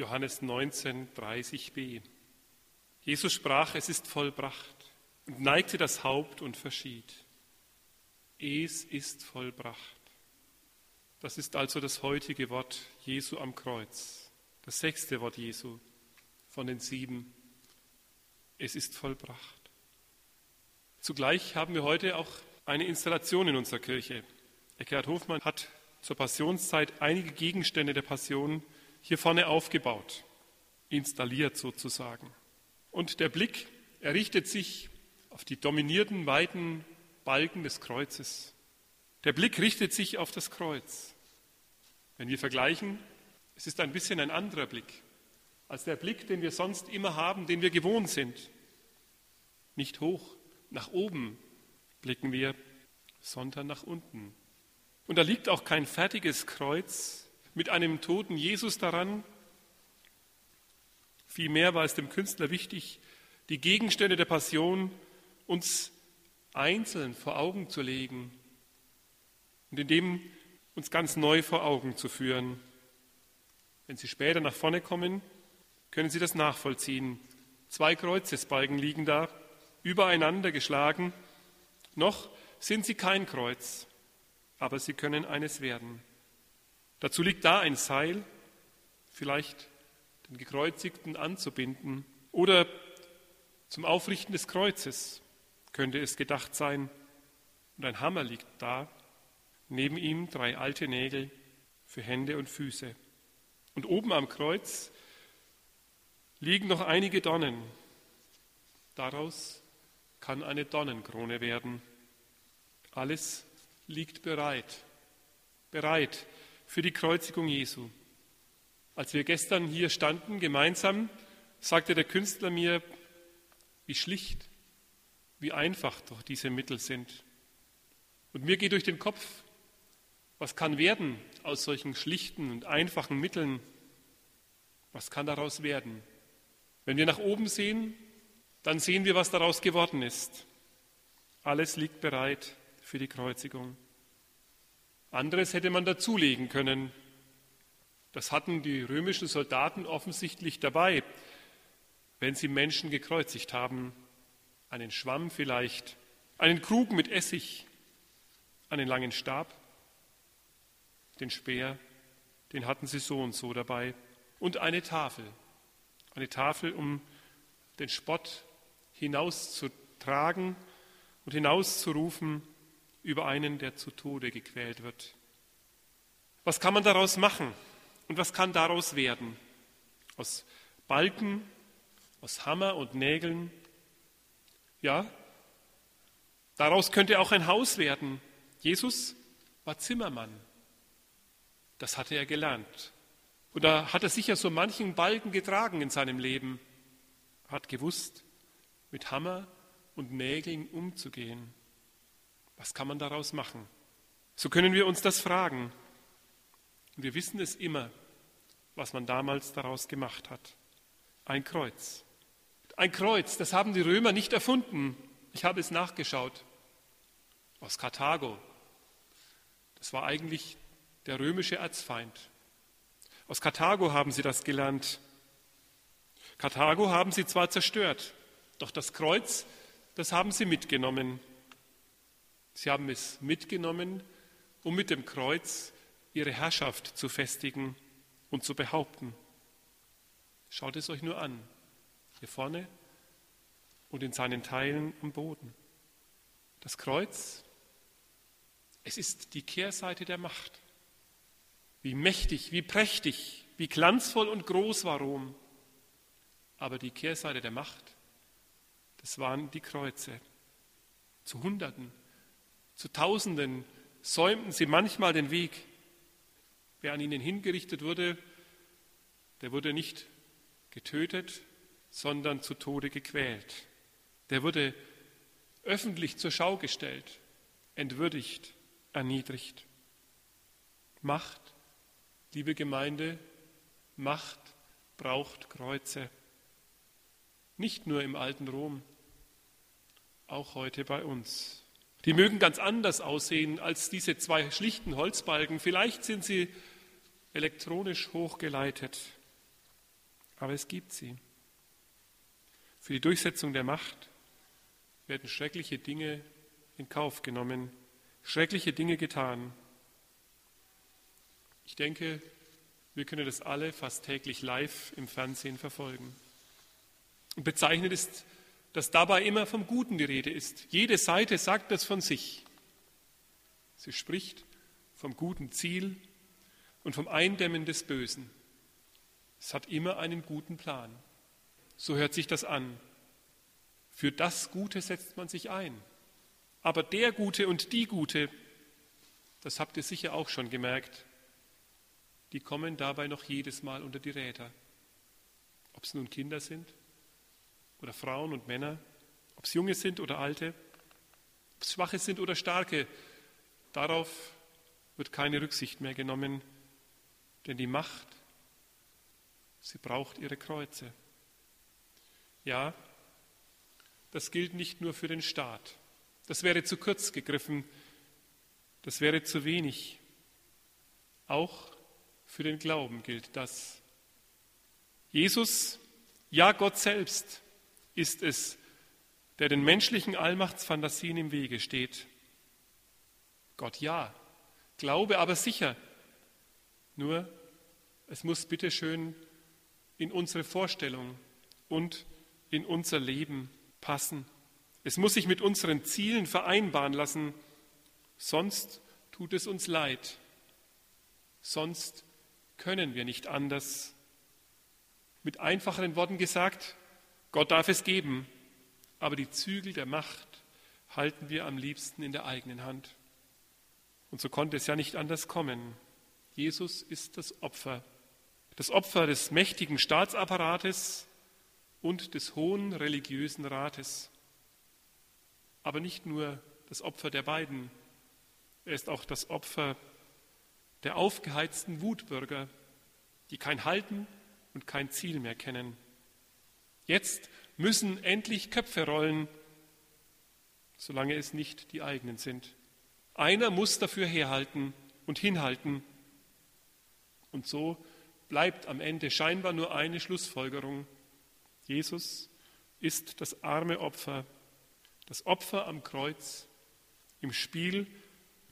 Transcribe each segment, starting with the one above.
Johannes 19, 30b. Jesus sprach, es ist vollbracht und neigte das Haupt und verschied. Es ist vollbracht. Das ist also das heutige Wort Jesu am Kreuz, das sechste Wort Jesu von den sieben. Es ist vollbracht. Zugleich haben wir heute auch eine Installation in unserer Kirche. Eckhard Hofmann hat zur Passionszeit einige Gegenstände der Passion hier vorne aufgebaut, installiert sozusagen. Und der Blick, er richtet sich auf die dominierten weiten Balken des Kreuzes. Der Blick richtet sich auf das Kreuz. Wenn wir vergleichen, es ist ein bisschen ein anderer Blick als der Blick, den wir sonst immer haben, den wir gewohnt sind. Nicht hoch, nach oben blicken wir, sondern nach unten. Und da liegt auch kein fertiges Kreuz mit einem toten Jesus daran. Vielmehr war es dem Künstler wichtig, die Gegenstände der Passion uns einzeln vor Augen zu legen und in dem uns ganz neu vor Augen zu führen. Wenn Sie später nach vorne kommen, können Sie das nachvollziehen. Zwei Kreuzesbalken liegen da, übereinander geschlagen. Noch sind sie kein Kreuz, aber sie können eines werden. Dazu liegt da ein Seil, vielleicht den Gekreuzigten anzubinden oder zum Aufrichten des Kreuzes könnte es gedacht sein. Und ein Hammer liegt da, neben ihm drei alte Nägel für Hände und Füße. Und oben am Kreuz liegen noch einige Dornen. Daraus kann eine Dornenkrone werden. Alles liegt bereit, bereit für die Kreuzigung Jesu. Als wir gestern hier standen gemeinsam, sagte der Künstler mir, wie schlicht, wie einfach doch diese Mittel sind. Und mir geht durch den Kopf, was kann werden aus solchen schlichten und einfachen Mitteln? Was kann daraus werden? Wenn wir nach oben sehen, dann sehen wir, was daraus geworden ist. Alles liegt bereit für die Kreuzigung. Anderes hätte man dazulegen können. Das hatten die römischen Soldaten offensichtlich dabei, wenn sie Menschen gekreuzigt haben. Einen Schwamm vielleicht, einen Krug mit Essig, einen langen Stab, den Speer, den hatten sie so und so dabei, und eine Tafel, eine Tafel, um den Spott hinauszutragen und hinauszurufen über einen, der zu Tode gequält wird. Was kann man daraus machen und was kann daraus werden? Aus Balken, aus Hammer und Nägeln? Ja, daraus könnte auch ein Haus werden. Jesus war Zimmermann. Das hatte er gelernt. Und da hat er sicher so manchen Balken getragen in seinem Leben, hat gewusst, mit Hammer und Nägeln umzugehen. Was kann man daraus machen? So können wir uns das fragen. Wir wissen es immer, was man damals daraus gemacht hat. Ein Kreuz. Ein Kreuz, das haben die Römer nicht erfunden. Ich habe es nachgeschaut. Aus Karthago. Das war eigentlich der römische Erzfeind. Aus Karthago haben sie das gelernt. Karthago haben sie zwar zerstört, doch das Kreuz, das haben sie mitgenommen. Sie haben es mitgenommen, um mit dem Kreuz ihre Herrschaft zu festigen und zu behaupten. Schaut es euch nur an, hier vorne und in seinen Teilen am Boden. Das Kreuz, es ist die Kehrseite der Macht. Wie mächtig, wie prächtig, wie glanzvoll und groß war Rom. Aber die Kehrseite der Macht, das waren die Kreuze. Zu Hunderten, zu Tausenden säumten sie manchmal den Weg. Wer an ihnen hingerichtet wurde, der wurde nicht getötet, sondern zu Tode gequält. Der wurde öffentlich zur Schau gestellt, entwürdigt, erniedrigt. Macht, liebe Gemeinde, Macht braucht Kreuze. Nicht nur im alten Rom, auch heute bei uns. Die mögen ganz anders aussehen als diese zwei schlichten Holzbalken. Vielleicht sind sie elektronisch hochgeleitet. aber es gibt sie. Für die Durchsetzung der Macht werden schreckliche Dinge in Kauf genommen, schreckliche Dinge getan. Ich denke, wir können das alle fast täglich live im Fernsehen verfolgen. Und bezeichnet ist, dass dabei immer vom Guten die Rede ist. Jede Seite sagt das von sich. Sie spricht vom guten Ziel und vom Eindämmen des Bösen. Es hat immer einen guten Plan. So hört sich das an. Für das Gute setzt man sich ein. Aber der Gute und die Gute, das habt ihr sicher auch schon gemerkt, die kommen dabei noch jedes Mal unter die Räder. Ob es nun Kinder sind oder Frauen und Männer, ob es Junge sind oder Alte, ob es Schwache sind oder Starke, darauf wird keine Rücksicht mehr genommen, denn die Macht, sie braucht ihre Kreuze. Ja, das gilt nicht nur für den Staat. Das wäre zu kurz gegriffen, das wäre zu wenig. Auch für den Glauben gilt das. Jesus, ja Gott selbst, ist es, der den menschlichen Allmachtsfantasien im Wege steht. Gott ja, Glaube aber sicher. Nur, es muss bitteschön in unsere Vorstellung und in unser Leben passen. Es muss sich mit unseren Zielen vereinbaren lassen, sonst tut es uns leid. Sonst können wir nicht anders. Mit einfacheren Worten gesagt, Gott darf es geben, aber die Zügel der Macht halten wir am liebsten in der eigenen Hand. Und so konnte es ja nicht anders kommen. Jesus ist das Opfer, das Opfer des mächtigen Staatsapparates und des hohen religiösen Rates. Aber nicht nur das Opfer der beiden, er ist auch das Opfer der aufgeheizten Wutbürger, die kein Halten und kein Ziel mehr kennen. Jetzt müssen endlich Köpfe rollen, solange es nicht die eigenen sind. Einer muss dafür herhalten und hinhalten. Und so bleibt am Ende scheinbar nur eine Schlussfolgerung. Jesus ist das arme Opfer, das Opfer am Kreuz im Spiel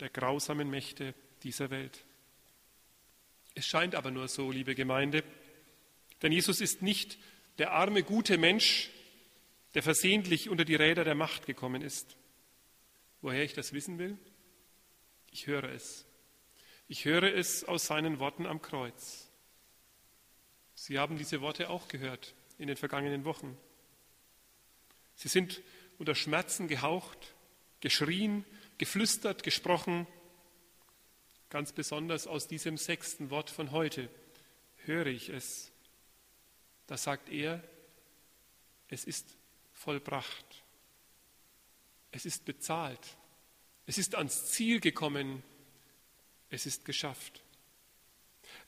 der grausamen Mächte dieser Welt. Es scheint aber nur so, liebe Gemeinde, denn Jesus ist nicht der arme, gute Mensch, der versehentlich unter die Räder der Macht gekommen ist. Woher ich das wissen will? Ich höre es. Ich höre es aus seinen Worten am Kreuz. Sie haben diese Worte auch gehört in den vergangenen Wochen. Sie sind unter Schmerzen gehaucht, geschrien, geflüstert, gesprochen. Ganz besonders aus diesem sechsten Wort von heute höre ich es. Da sagt er, es ist vollbracht. Es ist bezahlt. Es ist ans Ziel gekommen. Es ist geschafft.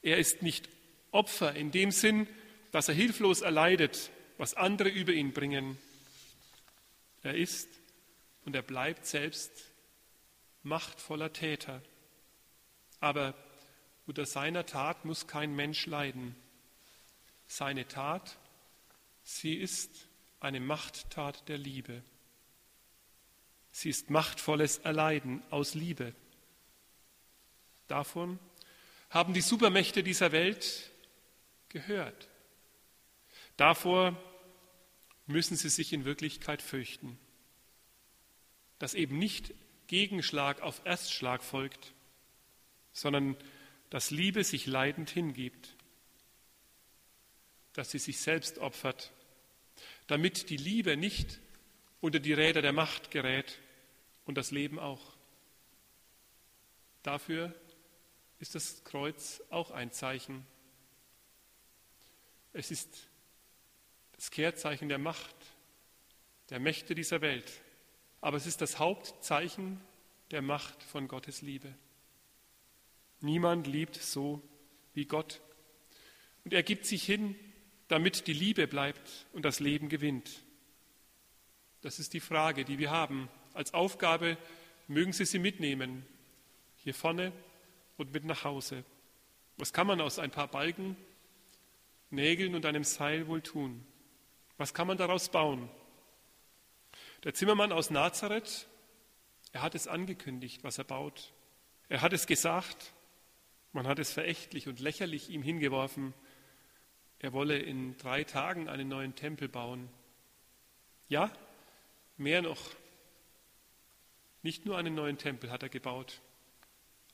Er ist nicht Opfer in dem Sinn, dass er hilflos erleidet, was andere über ihn bringen. Er ist und er bleibt selbst machtvoller Täter. Aber unter seiner Tat muss kein Mensch leiden. Seine Tat, sie ist eine Machttat der Liebe. Sie ist machtvolles Erleiden aus Liebe. Davon haben die Supermächte dieser Welt gehört. Davor müssen sie sich in Wirklichkeit fürchten, dass eben nicht Gegenschlag auf Erstschlag folgt, sondern dass Liebe sich leidend hingibt, dass sie sich selbst opfert, damit die Liebe nicht unter die Räder der Macht gerät, und das Leben auch. Dafür ist das Kreuz auch ein Zeichen. Es ist das Kehrzeichen der Macht, der Mächte dieser Welt. Aber es ist das Hauptzeichen der Macht von Gottes Liebe. Niemand liebt so wie Gott. Und er gibt sich hin, damit die Liebe bleibt und das Leben gewinnt. Das ist die Frage, die wir haben als Aufgabe, mögen Sie sie mitnehmen, hier vorne und mit nach Hause. Was kann man aus ein paar Balken Nägeln und einem Seil wohl tun? Was kann man daraus bauen? Der Zimmermann aus Nazareth, er hat es angekündigt, was er baut. Er hat es gesagt, man hat es verächtlich und lächerlich ihm hingeworfen. Er wolle in drei Tagen einen neuen Tempel bauen. Ja, mehr noch. Nicht nur einen neuen Tempel hat er gebaut,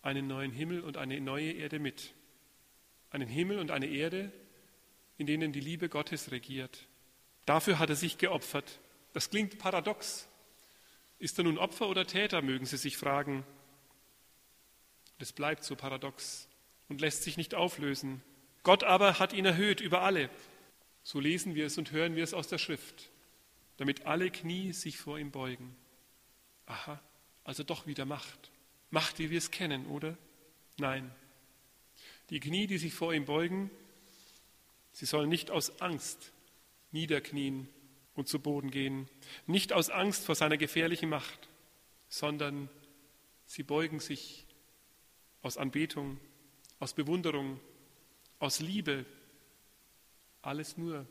einen neuen Himmel und eine neue Erde mit. Einen Himmel und eine Erde, in denen die Liebe Gottes regiert. Dafür hat er sich geopfert. Das klingt paradox. Ist er nun Opfer oder Täter, mögen Sie sich fragen. Es bleibt so paradox und lässt sich nicht auflösen. Gott aber hat ihn erhöht über alle. So lesen wir es und hören wir es aus der Schrift, damit alle Knie sich vor ihm beugen. Aha, also doch wieder Macht. Macht, wie wir es kennen, oder? Nein. Die Knie, die sich vor ihm beugen, sie sollen nicht aus Angst niederknien und zu Boden gehen, nicht aus Angst vor seiner gefährlichen Macht, sondern sie beugen sich aus Anbetung, aus Bewunderung, aus Liebe, alles nur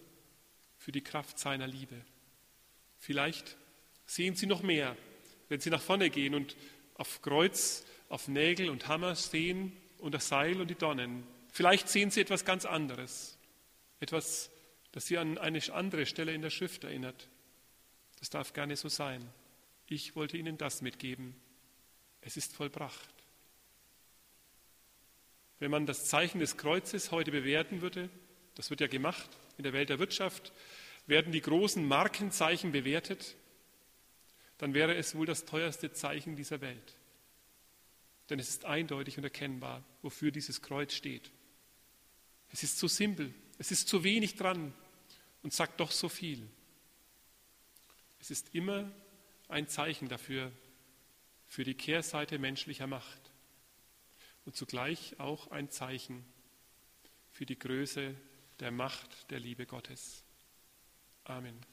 für die Kraft seiner Liebe. Vielleicht sehen sie noch mehr, wenn sie nach vorne gehen und auf Kreuz, auf Nägel und Hammer stehen und das Seil und die Donnen. Vielleicht sehen sie etwas ganz anderes, etwas, das sie an eine andere Stelle in der Schrift erinnert. Das darf gerne so sein. Ich wollte Ihnen das mitgeben. Es ist vollbracht. Wenn man das Zeichen des Kreuzes heute bewerten würde, das wird ja gemacht in der Welt der Wirtschaft, werden die großen Markenzeichen bewertet, dann wäre es wohl das teuerste Zeichen dieser Welt. Denn es ist eindeutig und erkennbar, wofür dieses Kreuz steht. Es ist zu simpel, es ist zu wenig dran und sagt doch so viel. Es ist immer ein Zeichen dafür, für die Kehrseite menschlicher Macht und zugleich auch ein Zeichen für die Größe der Macht der Liebe Gottes. Amen.